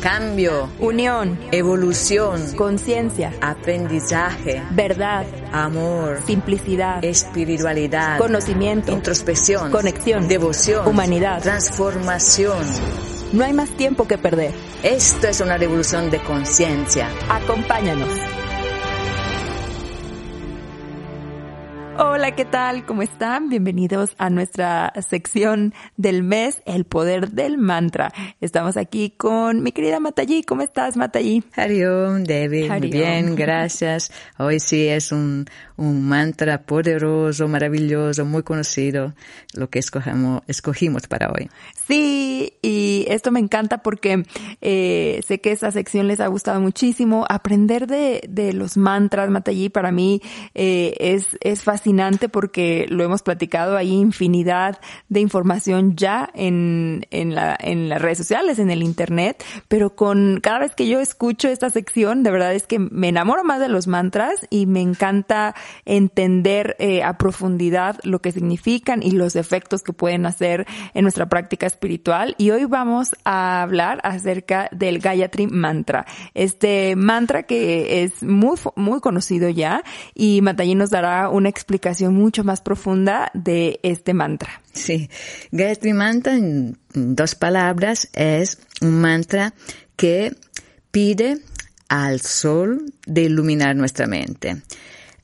Cambio, unión, evolución, conciencia, aprendizaje, verdad, amor, simplicidad, espiritualidad, conocimiento, introspección, conexión, devoción, humanidad, transformación. No hay más tiempo que perder. Esto es una revolución de conciencia. Acompáñanos. Hola, ¿qué tal? ¿Cómo están? Bienvenidos a nuestra sección del mes, El Poder del Mantra. Estamos aquí con mi querida Matayi. ¿Cómo estás, Matayi? Hariom, Debbie. Muy bien, gracias. Hoy sí es un, un mantra poderoso, maravilloso, muy conocido, lo que escogemos, escogimos para hoy. Sí, y esto me encanta porque eh, sé que esta sección les ha gustado muchísimo. Aprender de, de los mantras, Matayi, para mí eh, es, es fascinante porque lo hemos platicado, hay infinidad de información ya en, en, la, en las redes sociales, en el internet, pero con cada vez que yo escucho esta sección, de verdad es que me enamoro más de los mantras y me encanta entender eh, a profundidad lo que significan y los efectos que pueden hacer en nuestra práctica espiritual. Y hoy vamos a hablar acerca del Gayatri Mantra. Este mantra que es muy, muy conocido ya y Matayi nos dará una explicación mucho más profunda de este mantra. Sí, Gayatri Mantra, en dos palabras, es un mantra que pide al sol de iluminar nuestra mente.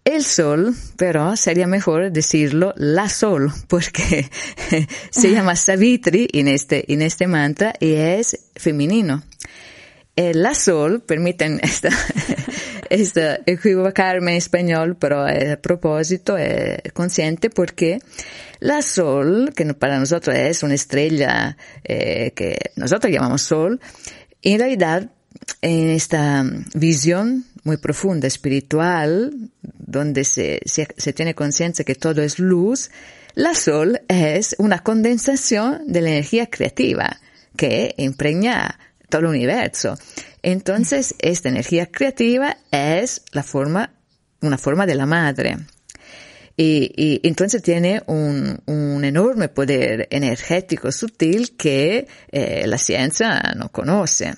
El sol, pero sería mejor decirlo la sol, porque se llama Savitri en este, en este mantra y es femenino. El la sol, permiten esta, esta equivocarme en español, pero a propósito, es consciente porque la sol, que para nosotros es una estrella eh, que nosotros llamamos sol, en realidad en esta visión muy profunda, espiritual, donde se, se, se tiene conciencia que todo es luz, la sol es una condensación de la energía creativa que impregna todo el universo. Entonces, esta energía creativa es la forma, una forma de la madre. Y, y entonces tiene un, un, enorme poder energético sutil que eh, la ciencia no conoce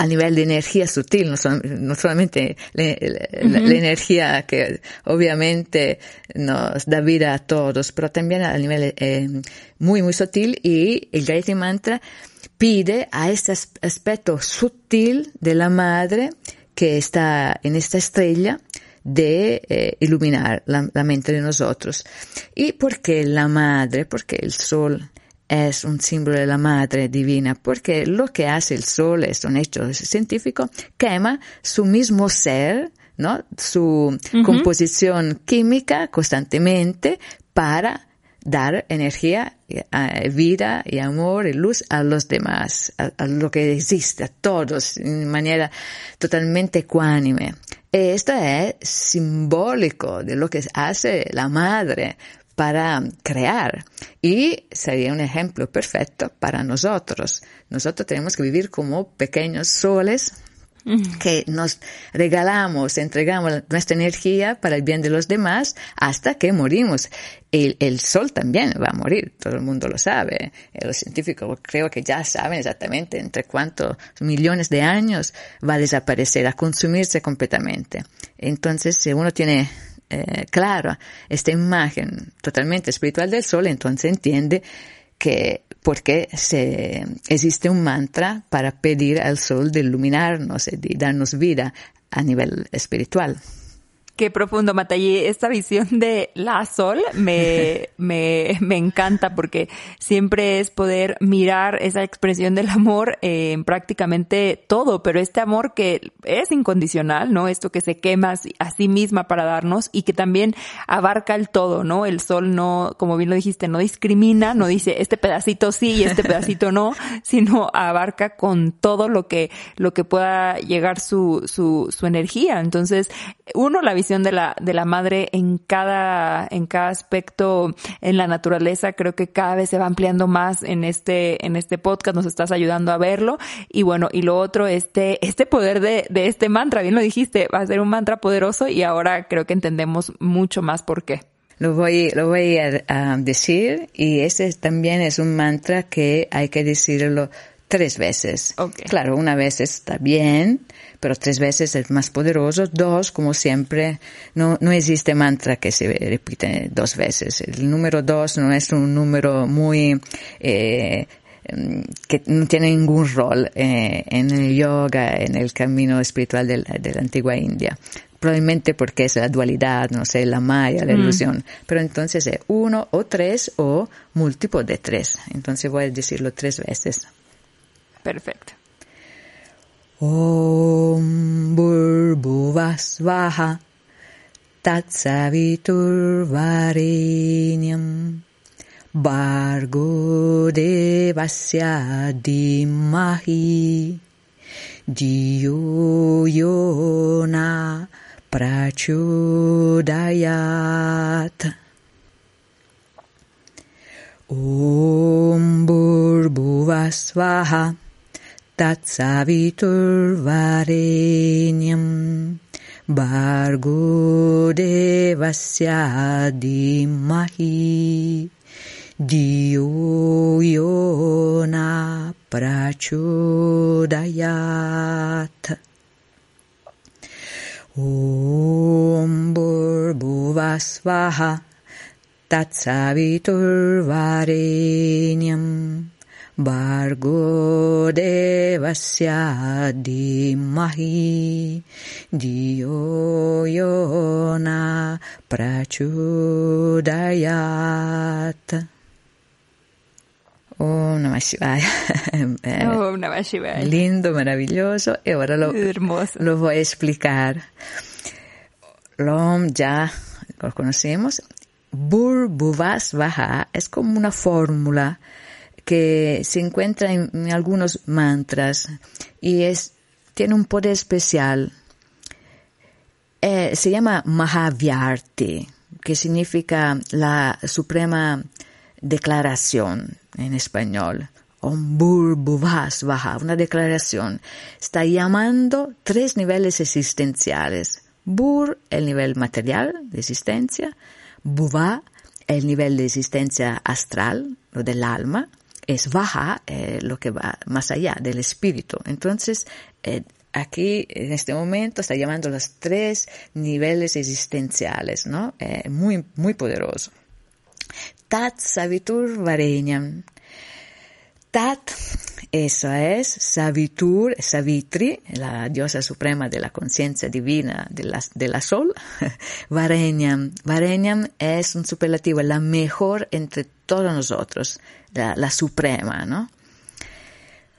a nivel de energía sutil, no, sol, no solamente la, la, uh -huh. la, energía que obviamente nos da vida a todos, pero también a nivel eh, muy, muy sutil y el Gayatri Mantra pide a este aspecto sutil de la madre que está en esta estrella de eh, iluminar la, la, mente de nosotros. ¿Y por qué la madre? Porque el sol es un símbolo de la madre divina, porque lo que hace el sol es un hecho científico, quema su mismo ser, ¿no? Su uh -huh. composición química constantemente para dar energía, vida y amor y luz a los demás, a, a lo que existe, a todos, de manera totalmente ecuánime. Esto es simbólico de lo que hace la madre para crear y sería un ejemplo perfecto para nosotros. Nosotros tenemos que vivir como pequeños soles que nos regalamos, entregamos nuestra energía para el bien de los demás hasta que morimos. El, el, sol también va a morir, todo el mundo lo sabe. Los científicos creo que ya saben exactamente entre cuántos millones de años va a desaparecer, a consumirse completamente. Entonces, si uno tiene eh, claro esta imagen totalmente espiritual del sol, entonces entiende que porque se, existe un mantra para pedir al sol de iluminarnos y de darnos vida a nivel espiritual. Qué profundo, Matallí. Esta visión de la sol me, me, me encanta porque siempre es poder mirar esa expresión del amor en prácticamente todo, pero este amor que es incondicional, ¿no? Esto que se quema a sí misma para darnos y que también abarca el todo, ¿no? El sol no, como bien lo dijiste, no discrimina, no dice este pedacito sí y este pedacito no, sino abarca con todo lo que, lo que pueda llegar su, su, su energía. Entonces, uno, la visión de la, de la madre en cada, en cada aspecto en la naturaleza, creo que cada vez se va ampliando más en este, en este podcast, nos estás ayudando a verlo. Y bueno, y lo otro, este, este poder de, de este mantra, bien lo dijiste, va a ser un mantra poderoso y ahora creo que entendemos mucho más por qué. Lo voy, lo voy a, decir y ese también es un mantra que hay que decirlo tres veces. Claro, una vez está bien, pero tres veces es más poderoso. Dos, como siempre, no, no existe mantra que se repite dos veces. El número dos no es un número muy, eh, que no tiene ningún rol eh, en el yoga, en el camino espiritual de la, de la, antigua India. Probablemente porque es la dualidad, no sé, la maya, la mm. ilusión. Pero entonces es uno o tres o múltiplo de tres. Entonces voy a decirlo tres veces. Perfecto. Om Bhurbhuvasvaha Tatsaviturvarenyam Bargo Devasya Dimahi Diyo Yona Prachodayat Om Bhurbhuvasvaha Tatsaviturvarenyam Bargo Devasya Dimahi Diyo Yona Prachodayat Om Bhurbhuvasvaha Tatsaviturvarenyam Bargo Devasya Dimahi Diyo Yona Prachodayat Oh, Namah Shivaya. oh, Namah Shivaya. Lindo, maravilloso. Y ahora lo, lo voy a explicar. Lo ya lo conocemos. Bur Buvas es como una fórmula que se encuentra en, algunos mantras y es, tiene un poder especial. Eh, se llama Mahavyarti, que significa la suprema declaración en español. Om Buvas Vaha, una declaración. Está llamando tres niveles existenciales. Bur, el nivel material de existencia. Buva, el nivel de existencia astral, lo del alma es baja eh, lo que va más allá del espíritu. Entonces, eh, aquí en este momento está llamando los tres niveles existenciales, ¿no? Eh, muy, muy poderoso. Tat Savitur Varenyam. Tat, eso es Savitur, Savitri, la diosa suprema de la conciencia divina de la, de la sol. Varenyam. Varenyam es un superlativo, la mejor entre todos nosotros la, suprema, ¿no?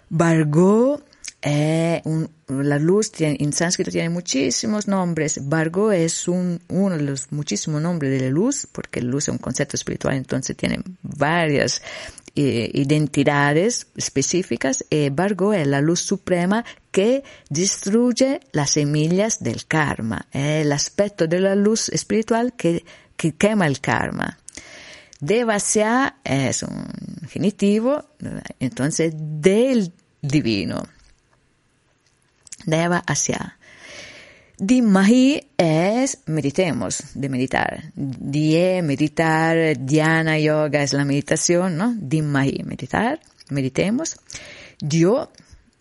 Bargo, eh, la luz en sánscrito tiene muchísimos nombres. Bargo es un, uno de los muchísimos nombres de la luz, porque la luz es un concepto espiritual, entonces tiene varias eh, identidades específicas. Eh, Bargo es la luz suprema que destruye las semillas del karma, el aspecto de la luz espiritual que, que quema el karma. Devasya es un genitivo, entonces del divino. Deva hacia. Dimahi es meditemos, de meditar. Die, meditar, dhyana, yoga es la meditación, ¿no? Dimahi, meditar, meditemos. Dio,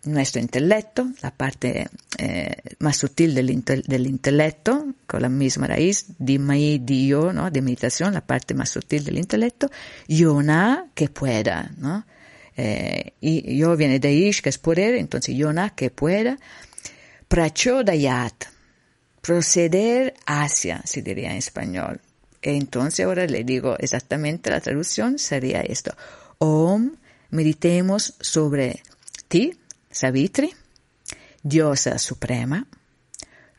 nuestro intelecto, la parte eh, más sutil del, intelecto, con la misma raíz, Dimai, Dio, ¿no? de meditación, la parte más sutil del intelecto, Yona, que pueda, ¿no? Eh, y yo viene de Ish, que es poder, entonces Yona, que pueda, Prachodayat, proceder hacia, se diría en español. Entonces ahora le digo exactamente la traducción sería esto. Om, meditemos sobre ti, Savitri, diosa suprema,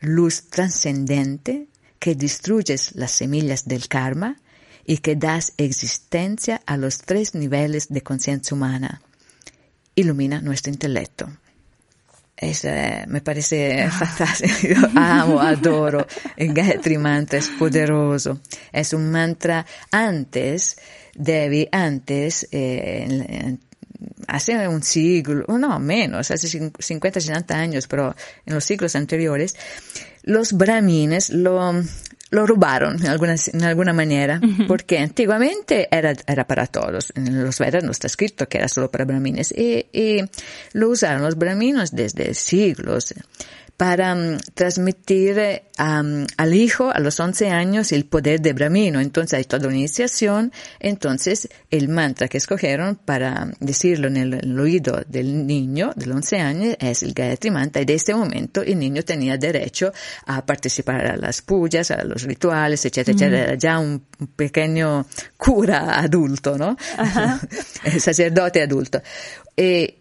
luz trascendente que destruyes las semillas del karma y que das existencia a los tres niveles de conciencia humana. Ilumina nuestro intelecto. Es, eh, me parece fantástico. Yo amo, adoro. El Gayatri Mantra es poderoso. Es un mantra antes, Devi, antes, eh, hace un siglo, no menos, hace 50, 60 años, pero en los siglos anteriores, los brahmines lo, lo robaron en alguna, en alguna manera, porque antiguamente era, era para todos. En los Vedas no está escrito que era solo para brahmines. Y, y lo usaron los brahminos desde siglos para um, transmitir um, al hijo a los 11 años el poder de Brahmino. Entonces hay toda una iniciación. Entonces el mantra que escogieron para decirlo en el, oído del niño de los 11 años es el Gayatri Mantra y de este momento el niño tenía derecho a participar a las puyas, a los rituales, etcétera, etcétera. Era ya un, pequeño cura adulto, ¿no? el sacerdote adulto. Eh,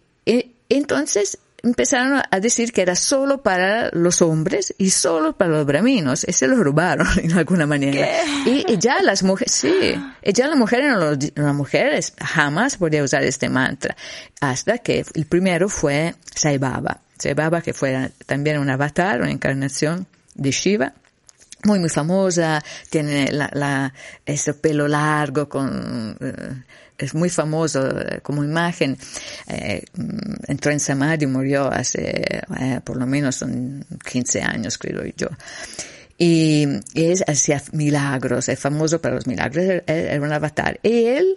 entonces empezaron a decir que era solo para los hombres y solo para los brahminos. Y se lo robaron en alguna manera. Y, ya las mujeres, sí, y ya las mujeres, no las mujeres jamás podían usar este mantra. Hasta que el primero fue Sai Baba. Sai Baba que fue también un avatar, una encarnación de Shiva muy muy famosa, tiene la, la, ese pelo largo con eh, es muy famoso eh, como imagen. Eh, entró en Samadhi, murió hace eh, por lo menos 15 años, creo yo. Y, y hacía milagros, es famoso para los milagros, era un avatar. Y él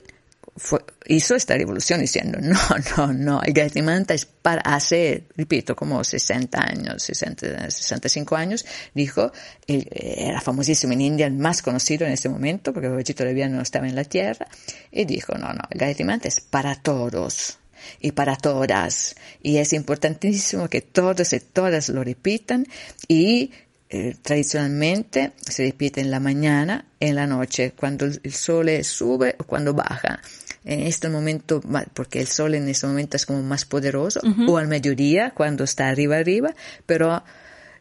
hizo esta revolución diciendo, no, no, no, el Mantra es para hace, repito, como 60 años, 60, 65 años, dijo, era famosísimo en India, el más conocido en ese momento, porque Babaji todavía no estaba en la tierra, y dijo, no, no, el Mantra es para todos y para todas, y es importantísimo que todos y todas lo repitan y eh, tradicionalmente se repite en la mañana, en la noche, cuando el sol sube o cuando baja en este momento, porque el sol en este momento es como más poderoso, o al mediodía, cuando está arriba, arriba, pero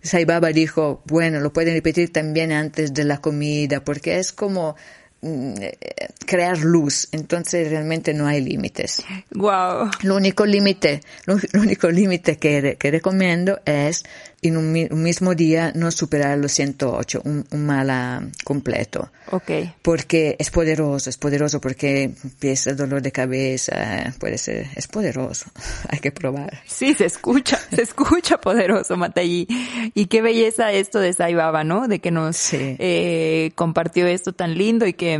Sai Baba dijo, bueno, lo pueden repetir también antes de la comida, porque es como crear luz, entonces realmente no hay límites. Wow. Lo único límite, lo, único límite que, que recomiendo es en un, mismo día no superar los 108, un, un mala completo. Ok. Porque es poderoso, es poderoso porque empieza dolor de cabeza, puede ser, es poderoso, hay que probar. Sí, se escucha, se escucha poderoso, Matayi. Y qué belleza esto de Saibaba, ¿no? De que nos eh, compartió esto tan lindo y que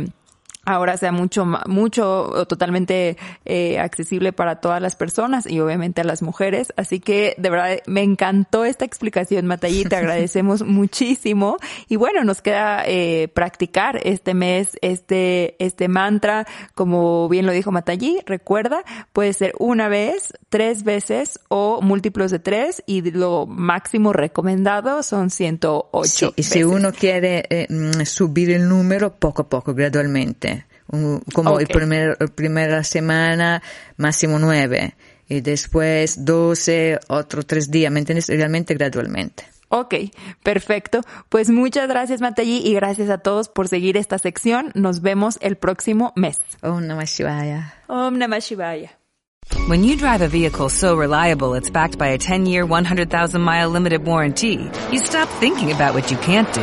ahora sea mucho, mucho, totalmente eh, accesible para todas las personas y obviamente a las mujeres. Así que de verdad me encantó esta explicación, Matayi, te agradecemos muchísimo. Y bueno, nos queda eh, practicar este mes este, este mantra, como bien lo dijo Matayi, recuerda, puede ser una vez, tres veces o múltiplos de tres y lo máximo recomendado son 108. Sí, y si uno quiere eh, mm, subir el número poco a poco, gradualmente como el primer, primera semana máximo nueve y después doce, otro tres días, ¿me entiendes? Realmente gradualmente. Ok, perfecto. Pues muchas gracias, Matayi, y gracias a todos por seguir esta sección. Nos vemos el próximo mes. Om Namah Shivaya. Om Namah Shivaya. When you drive a vehicle so reliable it's backed by a 10-year, 100,000-mile limited warranty, you stop thinking about what you can't do